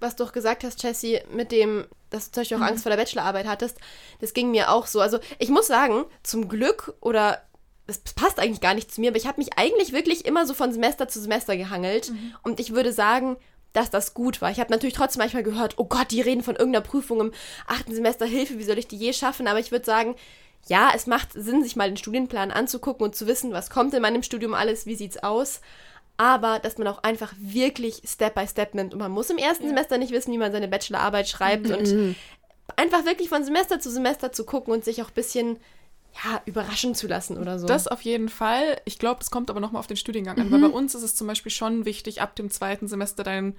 Was du auch gesagt hast, Jessie, mit dem, dass du zum Beispiel auch mhm. Angst vor der Bachelorarbeit hattest, das ging mir auch so. Also ich muss sagen, zum Glück oder das passt eigentlich gar nicht zu mir, aber ich habe mich eigentlich wirklich immer so von Semester zu Semester gehangelt. Mhm. Und ich würde sagen, dass das gut war. Ich habe natürlich trotzdem manchmal gehört, oh Gott, die reden von irgendeiner Prüfung im achten Semester, Hilfe, wie soll ich die je schaffen? Aber ich würde sagen, ja, es macht Sinn, sich mal den Studienplan anzugucken und zu wissen, was kommt in meinem Studium alles, wie sieht's aus. Aber dass man auch einfach wirklich Step by Step nimmt. Und man muss im ersten ja. Semester nicht wissen, wie man seine Bachelorarbeit schreibt mhm. und einfach wirklich von Semester zu Semester zu gucken und sich auch ein bisschen ja, überraschen zu lassen oder so. Das auf jeden Fall. Ich glaube, es kommt aber nochmal auf den Studiengang an, mhm. weil bei uns ist es zum Beispiel schon wichtig, ab dem zweiten Semester dein,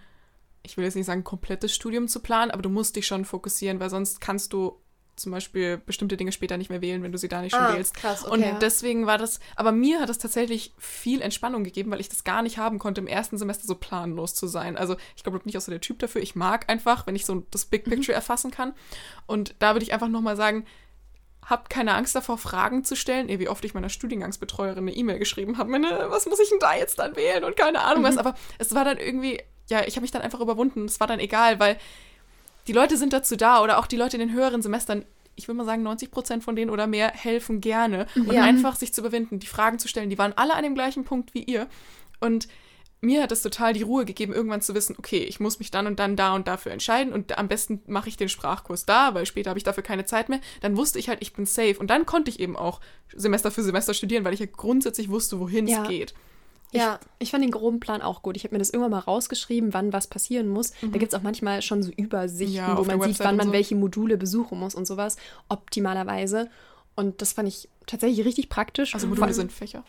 ich will jetzt nicht sagen, komplettes Studium zu planen, aber du musst dich schon fokussieren, weil sonst kannst du zum Beispiel bestimmte Dinge später nicht mehr wählen, wenn du sie da nicht schon ah, wählst. Krass, okay. Und deswegen war das, aber mir hat es tatsächlich viel Entspannung gegeben, weil ich das gar nicht haben konnte, im ersten Semester so planlos zu sein. Also ich glaube, ich bin nicht auch so der Typ dafür. Ich mag einfach, wenn ich so das Big mhm. Picture mhm. erfassen kann. Und da würde ich einfach nochmal sagen, habt keine Angst davor, Fragen zu stellen. Ey, wie oft ich meiner Studiengangsbetreuerin eine E-Mail geschrieben habe, meine, was muss ich denn da jetzt dann wählen und keine Ahnung mhm. was. Aber es war dann irgendwie, ja, ich habe mich dann einfach überwunden. Es war dann egal, weil die Leute sind dazu da oder auch die Leute in den höheren Semestern, ich würde mal sagen, 90 Prozent von denen oder mehr helfen gerne. Und ja. einfach sich zu überwinden, die Fragen zu stellen. Die waren alle an dem gleichen Punkt wie ihr. Und mir hat es total die Ruhe gegeben, irgendwann zu wissen, okay, ich muss mich dann und dann da und dafür entscheiden und am besten mache ich den Sprachkurs da, weil später habe ich dafür keine Zeit mehr. Dann wusste ich halt, ich bin safe. Und dann konnte ich eben auch Semester für Semester studieren, weil ich ja grundsätzlich wusste, wohin ja. es geht. Ich, ja, ich fand den groben Plan auch gut. Ich habe mir das irgendwann mal rausgeschrieben, wann was passieren muss. Mhm. Da gibt es auch manchmal schon so Übersichten, ja, wo man sieht, wann man so. welche Module besuchen muss und sowas, optimalerweise. Und das fand ich tatsächlich richtig praktisch. Also Module sind Fächer.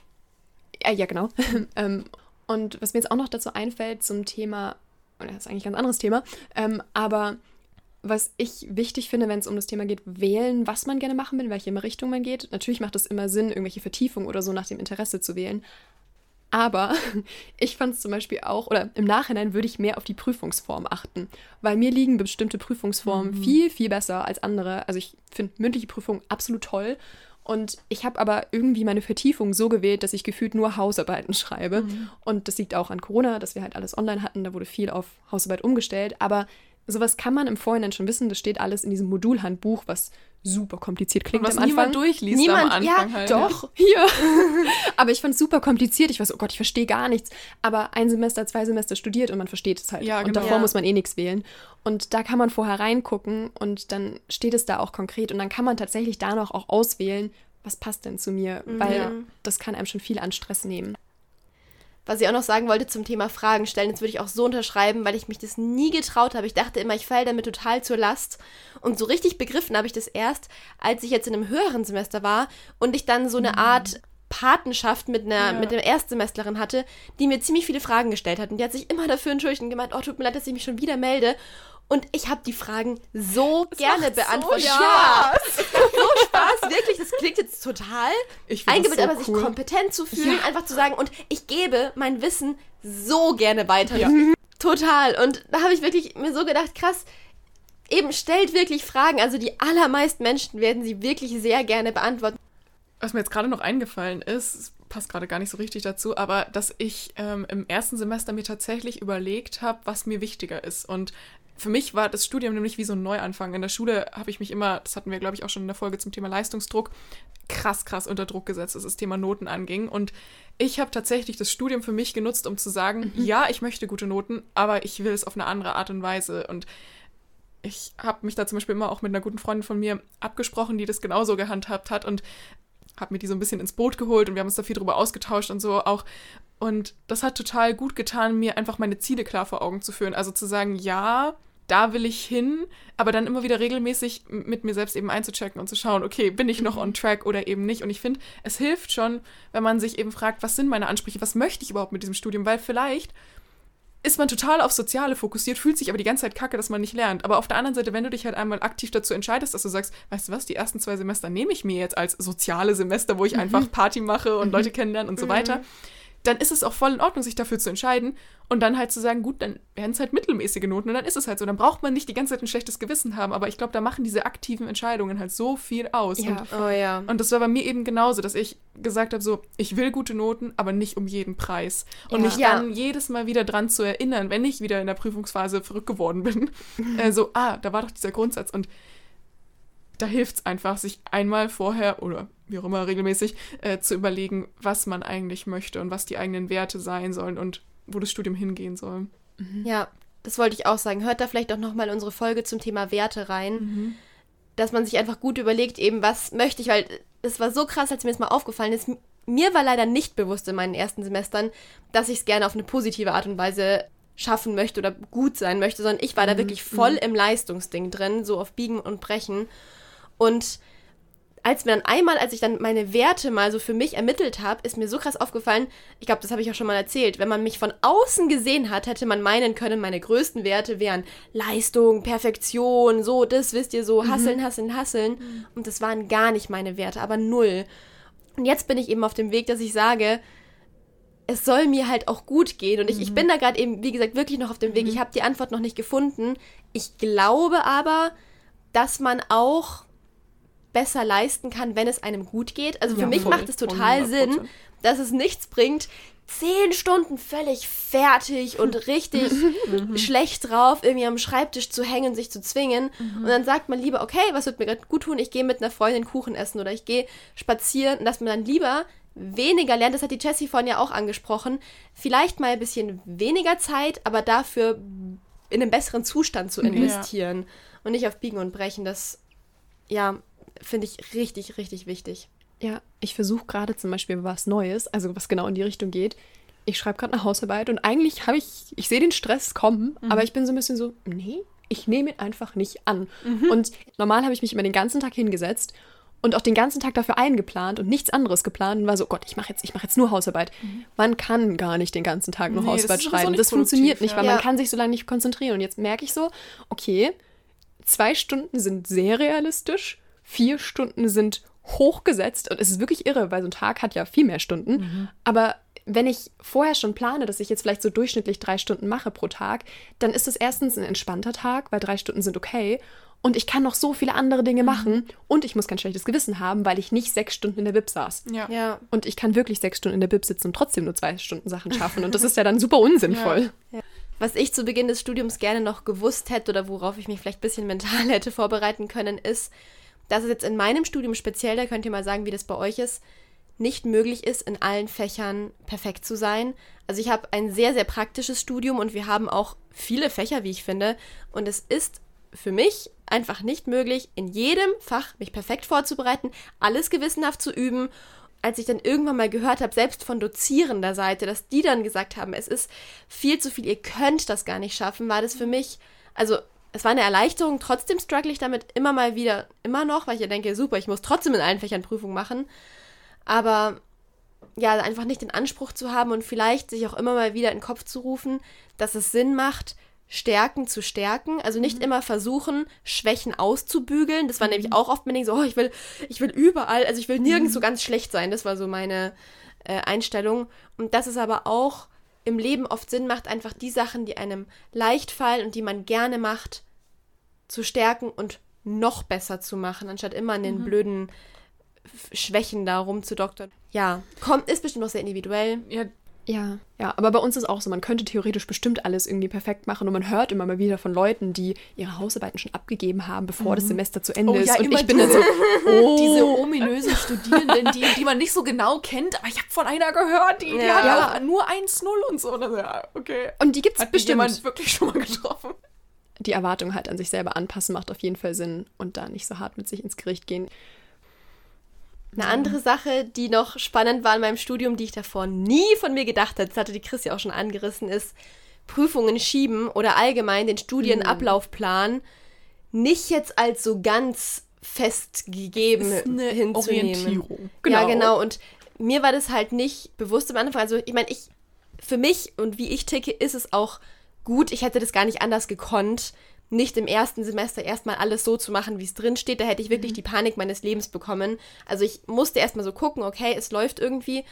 Ja, ja genau. ähm, und was mir jetzt auch noch dazu einfällt zum Thema, das ist eigentlich ein ganz anderes Thema, ähm, aber was ich wichtig finde, wenn es um das Thema geht, wählen, was man gerne machen will, in welche Richtung man geht. Natürlich macht es immer Sinn, irgendwelche Vertiefungen oder so nach dem Interesse zu wählen. Aber ich fand es zum Beispiel auch, oder im Nachhinein würde ich mehr auf die Prüfungsform achten, weil mir liegen bestimmte Prüfungsformen mhm. viel, viel besser als andere. Also ich finde mündliche Prüfungen absolut toll Und ich habe aber irgendwie meine Vertiefung so gewählt, dass ich gefühlt nur Hausarbeiten schreibe. Mhm. Und das liegt auch an Corona, dass wir halt alles online hatten. Da wurde viel auf Hausarbeit umgestellt. Aber sowas kann man im Vorhinein schon wissen. Das steht alles in diesem Modulhandbuch, was super kompliziert klingt was am Anfang. niemand durchliest niemand, am Anfang ja, halt. Doch, hier. aber ich fand es super kompliziert. Ich so, oh Gott, ich verstehe gar nichts. Aber ein Semester, zwei Semester studiert und man versteht es halt. Ja, und genau. davor Ja. muss man eh nichts wählen. Und da kann man vorher reingucken und dann steht es da auch konkret. Und dann kann man tatsächlich da noch auch auswählen, was passt denn zu mir. Weil Ja. das kann einem schon viel an Stress nehmen. Was ich auch noch sagen wollte zum Thema Fragen stellen, das würde ich auch so unterschreiben, weil ich mich das nie getraut habe. Ich dachte immer, ich falle damit total zur Last. Und so richtig begriffen habe ich das erst, als ich jetzt in einem höheren Semester war und ich dann so eine Art Patenschaft mit einer, Ja. mit einer Erstsemestlerin hatte, die mir ziemlich viele Fragen gestellt hat. Und die hat sich immer dafür entschuldigt und gemeint, oh, tut mir leid, dass ich mich schon wieder melde. Und ich habe die Fragen so gerne macht so beantwortet. Spaß. Ja, macht so Spaß, wirklich. Das klingt jetzt total eingebildet, so aber sich cool. kompetent zu fühlen, einfach zu sagen, und ich gebe mein Wissen so gerne weiter. Ja. Total. Und da habe ich wirklich mir so gedacht, krass, eben stellt wirklich Fragen. Also die allermeisten Menschen werden sie wirklich sehr gerne beantworten. Was mir jetzt gerade noch eingefallen ist, passt gerade gar nicht so richtig dazu, aber dass ich ähm, im ersten Semester mir tatsächlich überlegt habe, was mir wichtiger ist. Und für mich war das Studium nämlich wie so ein Neuanfang. In der Schule habe ich mich immer, das hatten wir, glaube ich, auch schon in der Folge zum Thema Leistungsdruck, krass, krass unter Druck gesetzt, was das Thema Noten anging. Und ich habe tatsächlich das Studium für mich genutzt, um zu sagen, ja, ich möchte gute Noten, aber ich will es auf eine andere Art und Weise. Und ich habe mich da zum Beispiel immer auch mit einer guten Freundin von mir abgesprochen, die das genauso gehandhabt hat und habe mir die so ein bisschen ins Boot geholt und wir haben uns da viel drüber ausgetauscht und so auch. Und das hat total gut getan, mir einfach meine Ziele klar vor Augen zu führen. Also zu sagen, ja, da will ich hin, aber dann immer wieder regelmäßig mit mir selbst eben einzuchecken und zu schauen, okay, bin ich noch on track oder eben nicht. Und ich finde, es hilft schon, wenn man sich eben fragt, was sind meine Ansprüche, was möchte ich überhaupt mit diesem Studium, weil vielleicht ist man total auf Soziale fokussiert, fühlt sich aber die ganze Zeit kacke, dass man nicht lernt. Aber auf der anderen Seite, wenn du dich halt einmal aktiv dazu entscheidest, dass du sagst, weißt du was, die ersten zwei Semester nehme ich mir jetzt als soziale Semester, wo ich einfach Party mache und Leute kennenlerne und so weiter, dann ist es auch voll in Ordnung, sich dafür zu entscheiden und dann halt zu sagen, gut, dann werden es halt mittelmäßige Noten und dann ist es halt so. Dann braucht man nicht die ganze Zeit ein schlechtes Gewissen haben, aber ich glaube, da machen diese aktiven Entscheidungen halt so viel aus. Ja, Und Oh ja. und das war bei mir eben genauso, dass ich gesagt habe, so, ich will gute Noten, aber nicht um jeden Preis. Und Ja. mich Ja. dann jedes Mal wieder dran zu erinnern, wenn ich wieder in der Prüfungsphase verrückt geworden bin, äh, so, ah, da war doch dieser Grundsatz. Und da hilft es einfach, sich einmal vorher oder wie auch immer regelmäßig äh, zu überlegen, was man eigentlich möchte und was die eigenen Werte sein sollen und wo das Studium hingehen soll. Ja, das wollte ich auch sagen. Hört da vielleicht auch nochmal unsere Folge zum Thema Werte rein. Dass man sich einfach gut überlegt, eben, was möchte ich, weil es war so krass, als mir das mal aufgefallen ist. Mir war leider nicht bewusst in meinen ersten Semestern, dass ich es gerne auf eine positive Art und Weise schaffen möchte oder gut sein möchte, sondern ich war da wirklich voll im Leistungsding drin, so auf Biegen und Brechen. Und als mir dann einmal, als ich dann meine Werte mal so für mich ermittelt habe, ist mir so krass aufgefallen, ich glaube, das habe ich auch schon mal erzählt, wenn man mich von außen gesehen hat, hätte man meinen können, meine größten Werte wären Leistung, Perfektion, so, das wisst ihr so, hasseln, hasseln, hasseln. Und das waren gar nicht meine Werte, aber null. Und jetzt bin ich eben auf dem Weg, dass ich sage, es soll mir halt auch gut gehen. Und ich, ich bin da gerade eben, wie gesagt, wirklich noch auf dem Weg. Ich habe die Antwort noch nicht gefunden. Ich glaube aber, dass man auch besser leisten kann, wenn es einem gut geht. Also für Ja, mich voll. macht es total 100%. Sinn, dass es nichts bringt, zehn Stunden völlig fertig und richtig schlecht drauf, irgendwie am Schreibtisch zu hängen, sich zu zwingen. Und dann sagt man lieber, okay, was wird mir gerade gut tun? Ich gehe mit einer Freundin Kuchen essen oder ich gehe spazieren dass man dann lieber weniger lernt, das hat die Jessie vorhin ja auch angesprochen, vielleicht mal ein bisschen weniger Zeit, aber dafür in einen besseren Zustand zu investieren und nicht auf Biegen und Brechen. Das, ja, finde ich richtig, richtig wichtig. Ja, ich versuche gerade zum Beispiel was Neues, also was genau in die Richtung geht. Ich schreibe gerade eine Hausarbeit und eigentlich habe ich, ich sehe den Stress kommen, aber ich bin so ein bisschen so, nee, ich nehme ihn einfach nicht an. Und normal habe ich mich immer den ganzen Tag hingesetzt und auch den ganzen Tag dafür eingeplant und nichts anderes geplant und war so, Gott, ich mache jetzt, ich mache jetzt nur Hausarbeit. Man kann gar nicht den ganzen Tag nur Nee, das Hausarbeit sowieso schreiben. Das funktioniert nicht, weil Ja. man kann sich so lange nicht konzentrieren. Und jetzt merke ich so, okay, zwei Stunden sind sehr realistisch, vier Stunden sind hochgesetzt und es ist wirklich irre, weil so ein Tag hat ja viel mehr Stunden. Mhm. Aber wenn ich vorher schon plane, dass ich jetzt vielleicht so durchschnittlich drei Stunden mache pro Tag, dann ist das erstens ein entspannter Tag, weil drei Stunden sind okay. und ich kann noch so viele andere Dinge machen und ich muss kein schlechtes Gewissen haben, weil ich nicht sechs Stunden in der Bib saß. Ja. Ja. Und ich kann wirklich sechs Stunden in der Bib sitzen und trotzdem nur zwei Stunden Sachen schaffen. Und das ist ja dann super unsinnvoll. Was ich zu Beginn des Studiums gerne noch gewusst hätte oder worauf ich mich vielleicht ein bisschen mental hätte vorbereiten können, ist, dass es jetzt in meinem Studium speziell, da könnt ihr mal sagen, wie das bei euch ist, nicht möglich ist, in allen Fächern perfekt zu sein. Also ich habe ein sehr, sehr praktisches Studium und wir haben auch viele Fächer, wie ich finde. Und es ist für mich einfach nicht möglich, in jedem Fach mich perfekt vorzubereiten, alles gewissenhaft zu üben. Als ich dann irgendwann mal gehört habe, selbst von dozierender Seite, dass die dann gesagt haben, es ist viel zu viel, ihr könnt das gar nicht schaffen, war das für mich, also es war eine Erleichterung, trotzdem struggle ich damit immer mal wieder, immer noch, weil ich ja denke, super, ich muss trotzdem in allen Fächern Prüfungen machen. Aber ja, einfach nicht den Anspruch zu haben und vielleicht sich auch immer mal wieder in den Kopf zu rufen, dass es Sinn macht, Stärken zu stärken. Also nicht immer versuchen, Schwächen auszubügeln. Das war nämlich auch oft mein Ding so, oh, ich will, ich will überall, also ich will nirgends so ganz schlecht sein. Das war so meine äh, Einstellung. Und dass es aber auch im Leben oft Sinn macht, einfach die Sachen, die einem leicht fallen und die man gerne macht, zu stärken und noch besser zu machen, anstatt immer an den blöden F- Schwächen da rumzudoktern. Ja, kommt, ist bestimmt noch sehr individuell. ja, Ja, ja, aber bei uns ist auch so, man könnte theoretisch bestimmt alles irgendwie perfekt machen und man hört immer mal wieder von Leuten, die ihre Hausarbeiten schon abgegeben haben, bevor das Semester zu Ende Oh ist. ja, und ich bin dann so, oh, diese ominösen Studierenden, die, die man nicht so genau kennt, aber ich habe von einer gehört, die, die Ja. hat Ja. nur 1-0 und so. Und ja, okay. und die gibt's Hat die bestimmt. jemand wirklich schon mal getroffen? Die Erwartung halt an sich selber anpassen macht auf jeden Fall Sinn und da nicht so hart mit sich ins Gericht gehen. Eine andere Sache, die noch spannend war in meinem Studium, die ich davor nie von mir gedacht hätte, das hatte die Chris ja auch schon angerissen, ist Prüfungen schieben oder allgemein den Studienablaufplan nicht jetzt als so ganz festgegeben Ist eine hinzunehmen. Orientierung. Ja, Genau. genau. Und mir war das halt nicht bewusst am Anfang. Also, ich meine, ich, für mich und wie ich ticke, ist es auch gut. Ich hätte das gar nicht anders gekonnt, nicht im ersten Semester erstmal alles so zu machen, wie es drin steht. Da hätte ich wirklich die Panik meines Lebens bekommen. Also, ich musste erstmal so gucken, okay, es läuft irgendwie.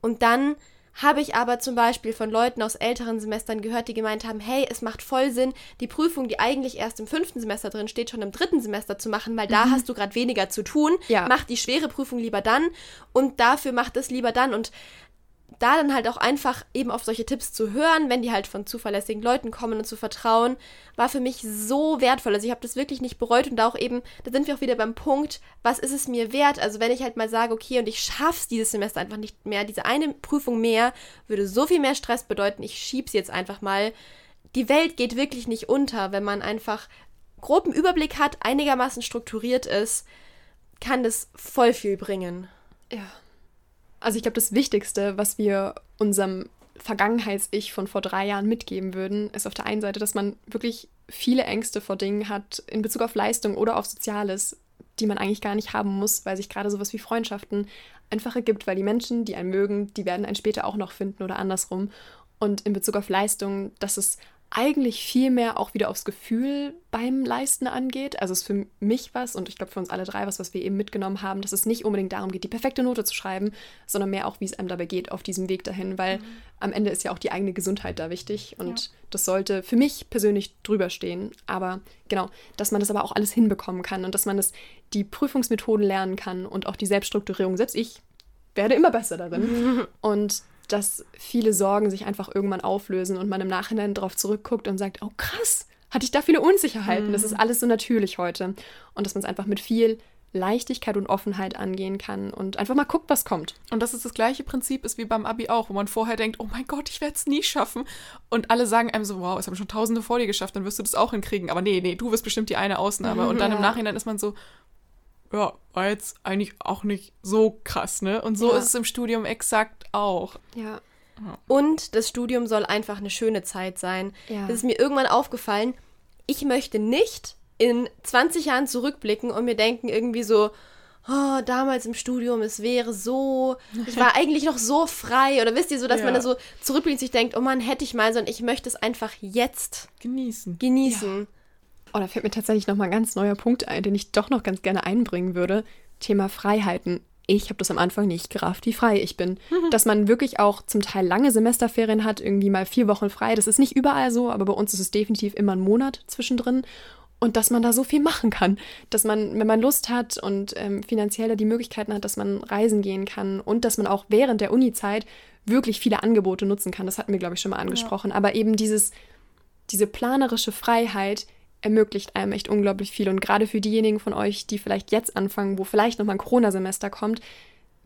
Und dann habe ich aber zum Beispiel von Leuten aus älteren Semestern gehört, die gemeint haben, hey, es macht voll Sinn, die Prüfung, die eigentlich erst im fünften Semester drin steht, schon im dritten Semester zu machen, weil da hast du gerade weniger zu tun. Ja. Mach die schwere Prüfung lieber dann und dafür macht es lieber dann. Und da dann halt auch einfach eben auf solche Tipps zu hören, wenn die halt von zuverlässigen Leuten kommen und zu vertrauen, war für mich so wertvoll. Also ich habe das wirklich nicht bereut und auch eben, da sind wir auch wieder beim Punkt, was ist es mir wert? Also wenn ich halt mal sage, okay, und ich schaff's dieses Semester einfach nicht mehr, diese eine Prüfung mehr würde so viel mehr Stress bedeuten, ich schieb's jetzt einfach mal. Die Welt geht wirklich nicht unter, wenn man einfach groben Überblick hat, einigermaßen strukturiert ist, kann das voll viel bringen. Ja. Also ich glaube, das Wichtigste, was wir unserem Vergangenheits-Ich von vor drei Jahren mitgeben würden, ist auf der einen Seite, dass man wirklich viele Ängste vor Dingen hat in Bezug auf Leistung oder auf Soziales, die man eigentlich gar nicht haben muss, weil sich gerade sowas wie Freundschaften einfach ergibt, weil die Menschen, die einen mögen, die werden einen später auch noch finden oder andersrum. Und in Bezug auf Leistung, dass es eigentlich viel mehr auch wieder aufs Gefühl beim Leisten angeht. Also es ist für mich was und ich glaube für uns alle drei was, was wir eben mitgenommen haben, dass es nicht unbedingt darum geht, die perfekte Note zu schreiben, sondern mehr auch, wie es einem dabei geht auf diesem Weg dahin, weil am Ende ist ja auch die eigene Gesundheit da wichtig und Ja. das sollte für mich persönlich drüber stehen. Aber genau, dass man das aber auch alles hinbekommen kann und dass man das, die Prüfungsmethoden lernen kann und auch die Selbststrukturierung. Selbst ich werde immer besser darin. und dass viele Sorgen sich einfach irgendwann auflösen und man im Nachhinein darauf zurückguckt und sagt, oh krass, hatte ich da viele Unsicherheiten. Das ist alles so natürlich heute. Und dass man es einfach mit viel Leichtigkeit und Offenheit angehen kann und einfach mal guckt, was kommt. Und das ist das gleiche Prinzip ist wie beim Abi auch, wo man vorher denkt, oh mein Gott, ich werde es nie schaffen. Und alle sagen einem so, wow, es haben schon Tausende vor dir geschafft, dann wirst du das auch hinkriegen. Aber nee, nee, du wirst bestimmt die eine Ausnahme. Und dann im Ja. Nachhinein ist man so, ja, war jetzt eigentlich auch nicht so krass, ne? Und so Ja. ist es im Studium exakt auch. Ja. Und das Studium soll einfach eine schöne Zeit sein. Ja. Das ist mir irgendwann aufgefallen. Ich möchte nicht in 20 Jahren zurückblicken und mir denken irgendwie so, oh, damals im Studium, es wäre so, ich war eigentlich noch so frei. Oder wisst ihr so, dass Ja. man da so zurückblickt und sich denkt, oh Mann, hätte ich mal, sondern ich möchte es einfach jetzt Genießen. genießen. Oh, da fällt mir tatsächlich noch mal ein ganz neuer Punkt ein, den ich doch noch ganz gerne einbringen würde. Thema Freiheiten. Ich habe das am Anfang nicht gerafft, wie frei ich bin. Dass man wirklich auch zum Teil lange Semesterferien hat, irgendwie mal vier Wochen frei. Das ist nicht überall so, aber bei uns ist es definitiv immer ein Monat zwischendrin. und dass man da so viel machen kann. Dass man, wenn man Lust hat und ähm, finanziell die Möglichkeiten hat, dass man reisen gehen kann und dass man auch während der Uni-Zeit wirklich viele Angebote nutzen kann. Das hatten wir, glaube ich, schon mal angesprochen. Ja. Aber eben dieses, diese planerische Freiheit ermöglicht einem echt unglaublich viel. Und gerade für diejenigen von euch, die vielleicht jetzt anfangen, wo vielleicht nochmal ein Corona-Semester kommt,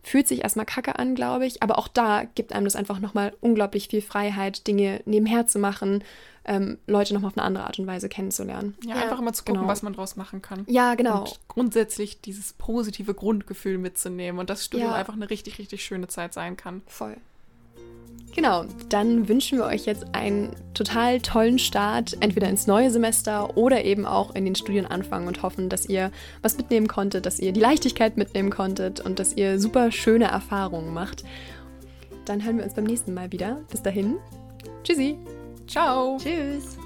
fühlt sich erstmal kacke an, glaube ich. Aber auch da gibt einem das einfach nochmal unglaublich viel Freiheit, Dinge nebenher zu machen, ähm, Leute nochmal auf eine andere Art und Weise kennenzulernen. Ja, ja einfach mal zu gucken, genau. was man draus machen kann. Ja, genau. Und grundsätzlich dieses positive Grundgefühl mitzunehmen und das Studium ja. einfach eine richtig, richtig schöne Zeit sein kann. Voll. Genau, dann wünschen wir euch jetzt einen total tollen Start, entweder ins neue Semester oder eben auch in den Studienanfang und hoffen, dass ihr was mitnehmen konntet, dass ihr die Leichtigkeit mitnehmen konntet und dass ihr super schöne Erfahrungen macht. Dann hören wir uns beim nächsten Mal wieder. Bis dahin, tschüssi. Ciao. Tschüss.